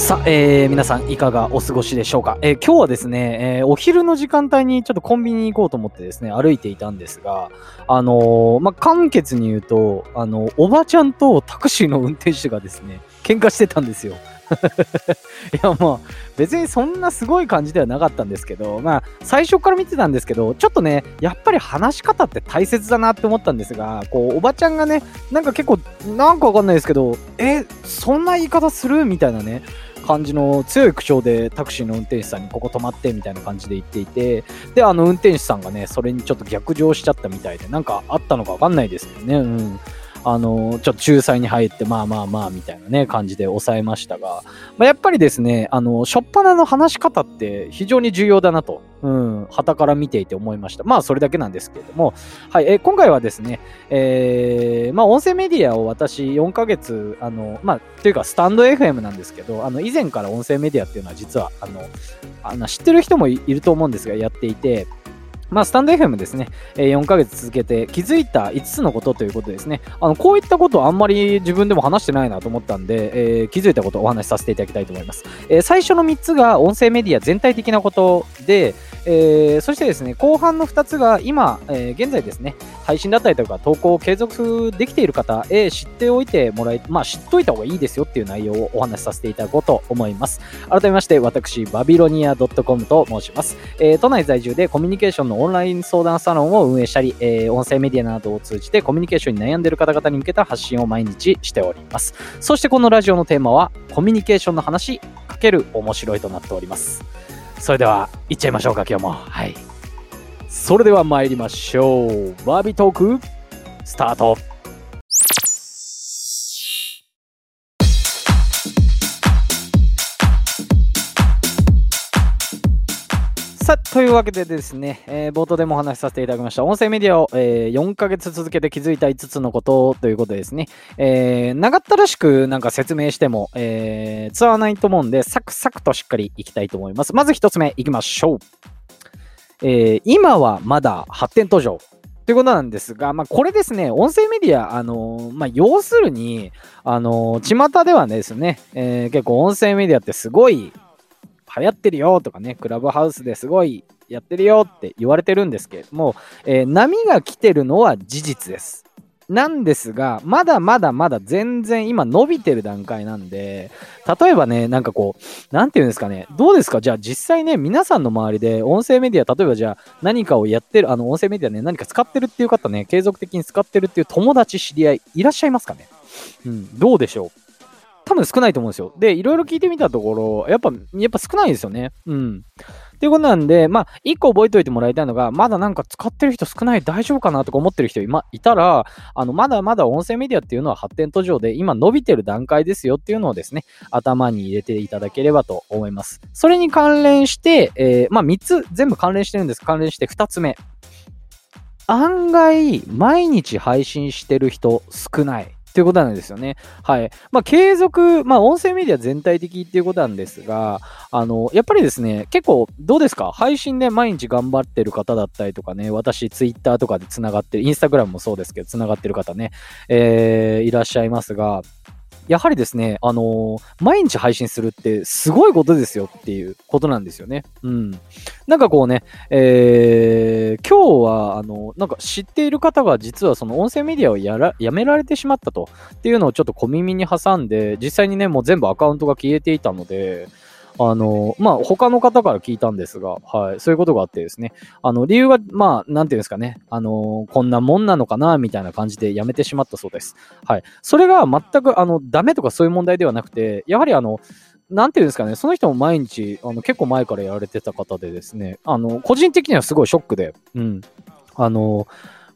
さあ、えー、皆さんいかがお過ごしでしょうか、えー、今日はですね、えー、お昼の時間帯にちょっとコンビニに行こうと思ってですね、歩いていたんですが、あのー、まあ、簡潔に言うと、あの、おばちゃんとタクシーの運転手がですね、喧嘩してたんですよ。いやもう別にそんなすごい感じではなかったんですけど、まあ最初から見てたんですけど、ちょっとね、やっぱり話し方って大切だなって思ったんですが、こう、おばちゃんがね、なんか結構、なんかわかんないですけど、え、そんな言い方する？みたいなね、感じの強い口調でタクシーの運転手さんにここ止まってみたいな感じで言っていて、で、あの運転手さんがね、それにちょっと逆上しちゃったみたいで、なんかあったのかわかんないですけどね、うん。あの、ちょっと仲裁に入って、まあまあまあ、みたいなね、感じで抑えましたが、まあ、やっぱりですね、あの、しょっぱなの話し方って非常に重要だなと、うん、旗から見ていて思いました。まあ、それだけなんですけれども、はい、え今回はですね、えー、まあ、音声メディアを私4ヶ月、あの、まあ、というか、スタンド FM なんですけど、あの、以前から音声メディアっていうのは実は、あの、あの知ってる人もいると思うんですが、やっていて、まあ、スタンド FM ですね、え4ヶ月続けて気づいた5つのことということですね。あの、こういったことあんまり自分でも話してないなと思ったんで、えー、気づいたことをお話しさせていただきたいと思います。えー、最初の3つが音声メディア全体的なことで、えー、そしてですね、後半の2つが今、えー、現在ですね、配信だったりとか投稿を継続できている方へ知っておいてもらい、まあ知っといた方がいいですよっていう内容をお話しさせていただこうと思います。改めまして、私、バビロニア .com と申します。えー、都内在住でコミュニケーションのオンライン相談サロンを運営したり、えー、音声メディアなどを通じてコミュニケーションに悩んでいる方々に向けた発信を毎日しております。そしてこのラジオのテーマは、コミュニケーションの話かける面白いとなっております。それでは、行っちゃいましょうか、今日も。はい。それでは参りましょう。バービートーク、スタート。さあ、というわけでですね、えー、冒頭でもお話しさせていただきました、音声メディアを、えー、4ヶ月続けて気づいた5つのことということですね、えー、長ったらしくなんか説明しても、えー、ツアーないと思うんで、サクサクとしっかりいきたいと思います。まず1つ目いきましょう。えー、今はまだ発展途上。ということなんですが、まあ、これですね、音声メディア、あの、まあ、要するに、あのー、巷ではですね、えー、結構音声メディアってすごい流行ってるよとかね、クラブハウスですごいやってるよって言われてるんですけれども、え波が来てるのは事実です。なんですが、まだまだまだ全然今伸びてる段階なんで、例えばね、なんかこう、なんていうんですかね、どうですか？じゃあ実際ね、皆さんの周りで音声メディア、例えばじゃあ何かをやってる、あの音声メディアね、何か使ってるっていう方ね、継続的に使ってるっていう友達、知り合い、いらっしゃいますかね？うん、どうでしょう？多分少ないと思うんですよ。で、いろいろ聞いてみたところ、やっぱ、やっぱ少ないですよね。うん。っていうことなんで、まあ、一個覚えておいてもらいたいのが、まだなんか使ってる人少ない、大丈夫かなとか思ってる人今いたら、あの、まだまだ音声メディアっていうのは発展途上で、今伸びてる段階ですよっていうのをですね、頭に入れていただければと思います。それに関連して、えー、まあ、3つ全部関連してるんです。関連して2つ目。案外、毎日配信してる人少ない。っていうことなんですよね。はい。まあ、継続、まあ、音声メディア全体的っていうことなんですが、あの、やっぱりですね、結構、どうですか？配信で毎日頑張ってる方だったりとかね、私、ツイッターとかで繋がってる、インスタグラムもそうですけど、繋がってる方ね、えー、いらっしゃいますが、やはりですね、あのー、毎日配信するってすごいことですよっていうことなんですよね。うん。なんかこうね、えー、今日は、あの、なんか知っている方が実はその音声メディアをやら、やめられてしまったとっていうのをちょっと小耳に挟んで、実際にね、もう全部アカウントが消えていたので、あの、まあ、他の方から聞いたんですが、はい、そういうことがあってですね、あの、理由が、まあ、なんていうんですかね、あの、こんなもんなのかな、みたいな感じでやめてしまったそうです。はい。それが全く、あの、ダメとかそういう問題ではなくて、やはりあの、なんていうんですかね、その人も毎日、あの、結構前からやられてた方でですね、あの、個人的にはすごいショックで、うん。あの、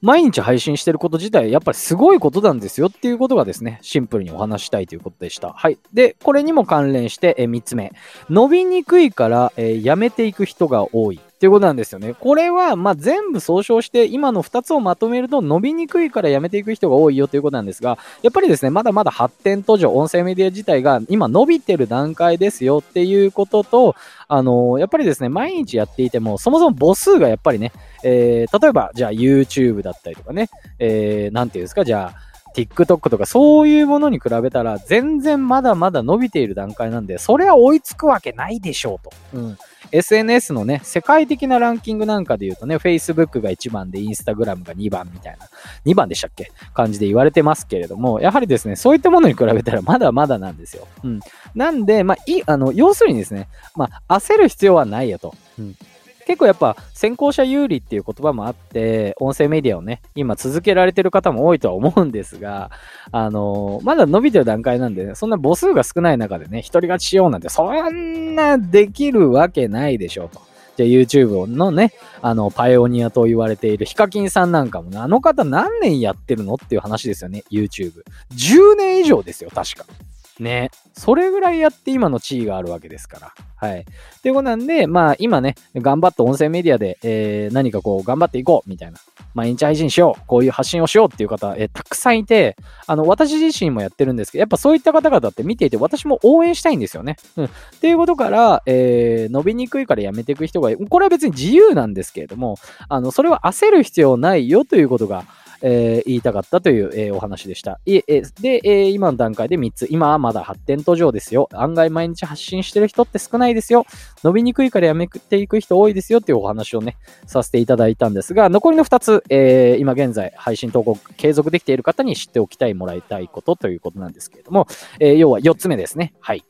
毎日配信してること自体、やっぱりすごいことなんですよっていうことがですね、シンプルにお話したいということでした。はい。で、これにも関連して、え3つ目。伸びにくいから、えー、やめていく人が多い。っていうことなんですよね。これは、ま、全部総称して、今の2つをまとめると、伸びにくいからやめていく人が多いよということなんですが、やっぱりですね、まだまだ発展途上、音声メディア自体が今伸びてる段階ですよっていうことと、あの、やっぱりですね、毎日やっていても、そもそも母数がやっぱりね、えー、例えば、じゃあ YouTube だったりとかね、えー、なんていうんですか、じゃあ、TikTok とかそういうものに比べたら全然まだまだ伸びている段階なんで、それは追いつくわけないでしょうと。うん。SNS のね、世界的なランキングなんかで言うとね、Facebook が1番で Instagram が2番みたいな、2番でしたっけ？感じで言われてますけれども、やはりですね、そういったものに比べたらまだまだなんですよ。うん。なんで、まあ、い、あの、要するにですね、まあ、焦る必要はないよと。うん。結構やっぱ先行者有利っていう言葉もあって、音声メディアをね、今続けられてる方も多いとは思うんですが、あのー、まだ伸びてる段階なんで、ね、そんな母数が少ない中でね、一人勝ちしようなんて、そんなできるわけないでしょうと。じゃあ YouTube のね、あの、パイオニアと言われているヒカキンさんなんかもね、あの方何年やってるのっていう話ですよね、YouTube。10年以上ですよ、確か。ね。それぐらいやって今の地位があるわけですから。はい。ということなんで、まあ今ね、頑張って音声メディアで、えー、何かこう頑張っていこうみたいな。毎日配信しよう。こういう発信をしようっていう方、えー、たくさんいて、あの、私自身もやってるんですけど、やっぱそういった方々って見ていて、私も応援したいんですよね。うん。っていうことから、えー、伸びにくいからやめていく人が、これは別に自由なんですけれども、あの、それは焦る必要ないよということが、えー、言いたかったという、えー、お話でした。いえで、えー、今の段階で3つ。今はまだ発展途上ですよ。案外毎日発信してる人って少ないですよ。伸びにくいからやめていく人多いですよっていうお話をね、させていただいたんですが、残りの2つ、えー、今現在配信投稿継続できている方に知っておきたい、もらいたいことということなんですけれども、え、要は4つ目ですね。はい。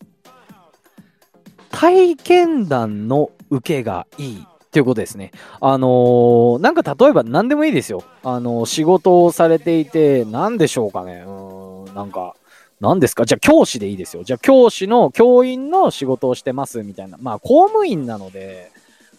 体験談の受けがいいっていうことですね。あのー、なんか例えば何でもいいですよ。あのー、仕事をされていて、何でしょうかね。うん、なんか、何ですか？じゃあ教師でいいですよ。じゃあ教師の、教員の仕事をしてますみたいな。まあ公務員なので、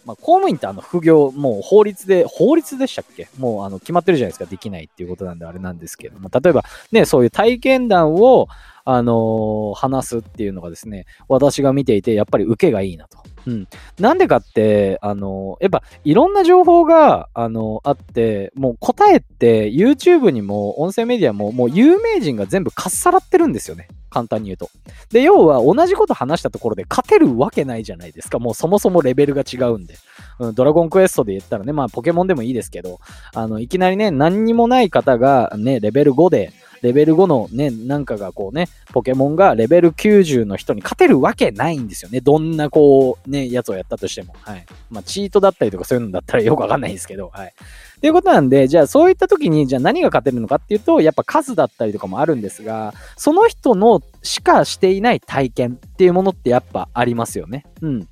まあ、公務員ってあの副業、もう法律で、法律でしたっけ？もうあの決まってるじゃないですか。できないっていうことなんであれなんですけども、例えばね、そういう体験談を、あの、話すっていうのがですね、私が見ていて、やっぱり受けがいいなと。うん。なんでかって、あの、やっぱいろんな情報が、あの、あって、もう答えって YouTube にも音声メディアももう有名人が全部かっさらってるんですよね。簡単に言うと。で、要は同じこと話したところで勝てるわけないじゃないですか。もうそもそもレベルが違うんで。うん、ドラゴンクエストで言ったらね、まあポケモンでもいいですけど、あの、いきなりね、何にもない方がね、レベル5で、レベル5のね、なんかがこうね、ポケモンがレベル90の人に勝てるわけないんですよね。どんなこう、ね、やつをやったとしても。はい。まあ、チートだったりとかそういうのだったら よくわかんないですけど、はい。っていうことなんで、じゃあそういった時に、じゃあ何が勝てるのかっていうと、やっぱ数だったりとかもあるんですが、その人のしかしていない体験っていうものってやっぱありますよね。うん。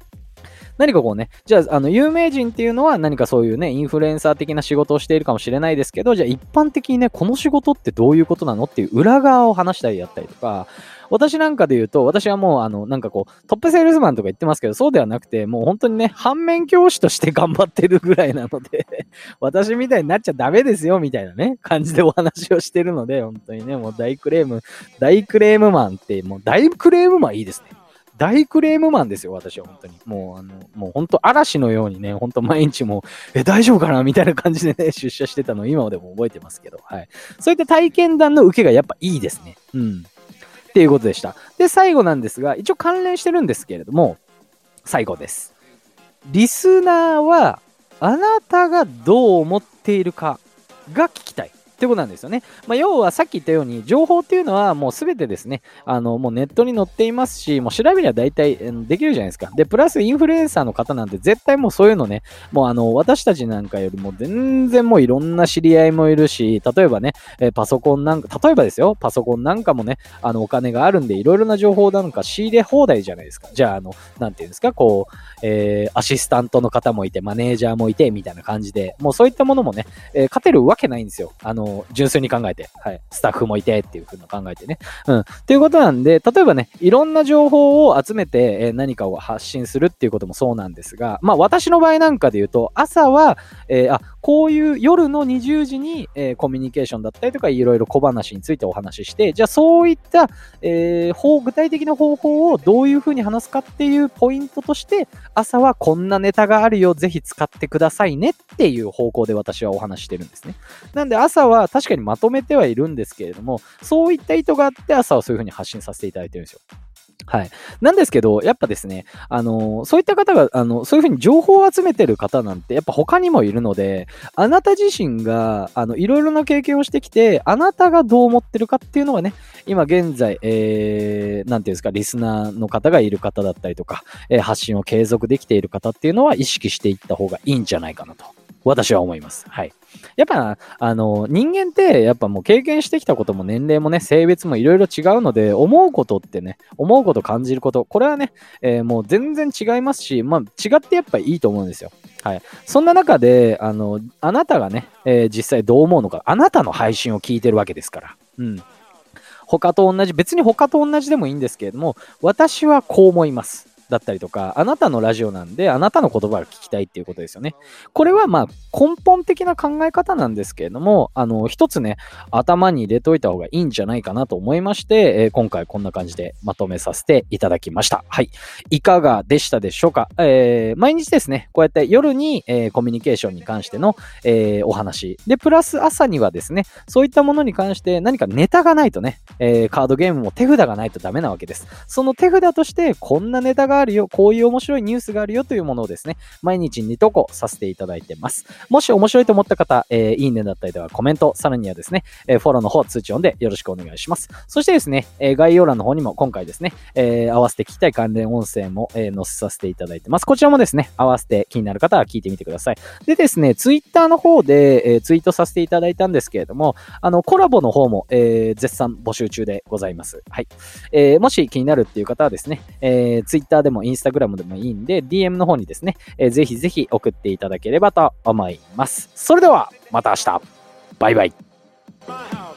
何かこうね、じゃあ、あの、有名人っていうのは何かそういうね、インフルエンサー的な仕事をしているかもしれないですけど、じゃあ一般的にね、この仕事ってどういうことなのっていう裏側を話したりだったりとか、私なんかで言うと、私はもう、あの、なんかこう、トップセールスマンとか言ってますけど、そうではなくて、もう本当にね、反面教師として頑張ってるぐらいなので 私みたいになっちゃダメですよ、みたいなね、感じでお話をしてるので、本当にね、もう大クレーム、大クレームマンって、もう大クレームマンいいですね。大クレームマンですよ、私は本当に。もう、あの、もう本当嵐のようにね、本当毎日もうえ、大丈夫かなみたいな感じでね、出社してたのを今でも覚えてますけど、はい。そういった体験談の受けがやっぱいいですね。うん。っていうことでした。で、最後なんですが、一応関連してるんですけれども、最後です。リスナーは、あなたがどう思っているかが聞きたい。ってことなんですよね。まあ、要はさっき言ったように、情報っていうのはもうすべてですね、あの、もうネットに載っていますし、もう調べりゃ大体できるじゃないですか。で、プラスインフルエンサーの方なんて絶対もうそういうのね、もうあの、私たちなんかよりも全然もういろんな知り合いもいるし、例えばね、えパソコンなんか、例えばですよ、パソコンなんかもね、あの、お金があるんで、いろいろな情報なんか仕入れ放題じゃないですか。じゃあ、あの、なんていうんですか、こう、えー、アシスタントの方もいて、マネージャーもいて、みたいな感じで、もうそういったものもね、えー、勝てるわけないんですよ。あの、純粋に考えて。はい。スタッフもいてっていう風に考えてね。うん。っていうことなんで、例えばね、いろんな情報を集めて、えー、何かを発信するっていうこともそうなんですが、まあ私の場合なんかで言うと、朝は、えー、あ、こういう夜の20時に、えー、コミュニケーションだったりとか、いろいろ小話についてお話しして、じゃあそういった、えー、具体的な方法をどういう風に話すかっていうポイントとして、朝はこんなネタがあるよ、ぜひ使ってくださいねっていう方向で私はお話してるんですね。なんで朝はは確かにまとめてはいるんですけれども、そういった意図があって朝はそういう風に発信させていただいてるんですよ。はい。なんですけど、やっぱですね、あの、そういった方が、あの、そういうふうに情報を集めてる方なんて、やっぱ他にもいるので、あなた自身が、あの、いろいろな経験をしてきて、あなたがどう思ってるかっていうのがね、今現在、えー、なんていうんですか、リスナーの方がいる方だったりとか、えー、発信を継続できている方っていうのは意識していった方がいいんじゃないかなと、私は思います。はい。やっぱ、あの、人間って、やっぱもう経験してきたことも年齢もね、性別もいろいろ違うので、思うことってね、思うこと感じること、これはね、えー、もう全然違いますし、まあ、違ってやっぱいいと思うんですよ。はい。そんな中で、あの、あなたがね、えー、実際どう思うのか、あなたの配信を聞いてるわけですから。うん。他と同じ、別に他と同じでもいいんですけれども、私はこう思います。だったりとか、あなたのラジオなんで、あなたの言葉が聞きたいっていうことですよね。これはまあ根本的な考え方なんですけれども、あの、一つね、頭に入れといた方がいいんじゃないかなと思いまして、えー、今回こんな感じでまとめさせていただきました。はい。いかがでしたでしょうか？えー、毎日ですね、こうやって夜に、えー、コミュニケーションに関しての、えー、お話。で、プラス朝にはですね、そういったものに関して何かネタがないとね、えー、カードゲームも手札がないとダメなわけです。その手札として、こんなネタがあるよ、こういう面白いニュースがあるよというものをですね、毎日2投稿させていただいてます。もし面白いと思った方、えー、いいねだったりとかコメント、さらにはですね、えー、フォローの方、通知音でよろしくお願いします。そしてですね、えー、概要欄の方にも今回ですね、えー、合わせて聞きたい関連音声も、えー、載せさせていただいてます。こちらもですね、合わせて気になる方は聞いてみてください。でですね、ツイッターの方で、えー、ツイートさせていただいたんですけれども、あの、コラボの方も、えー、絶賛募集中でございます。はい。えー、もし気になるっていう方はですね、えー、ツイッターでもインスタグラムでもいいんで、DM の方にですね、えー、ぜひぜひ送っていただければと思います。それでは、また明日。バイバイ。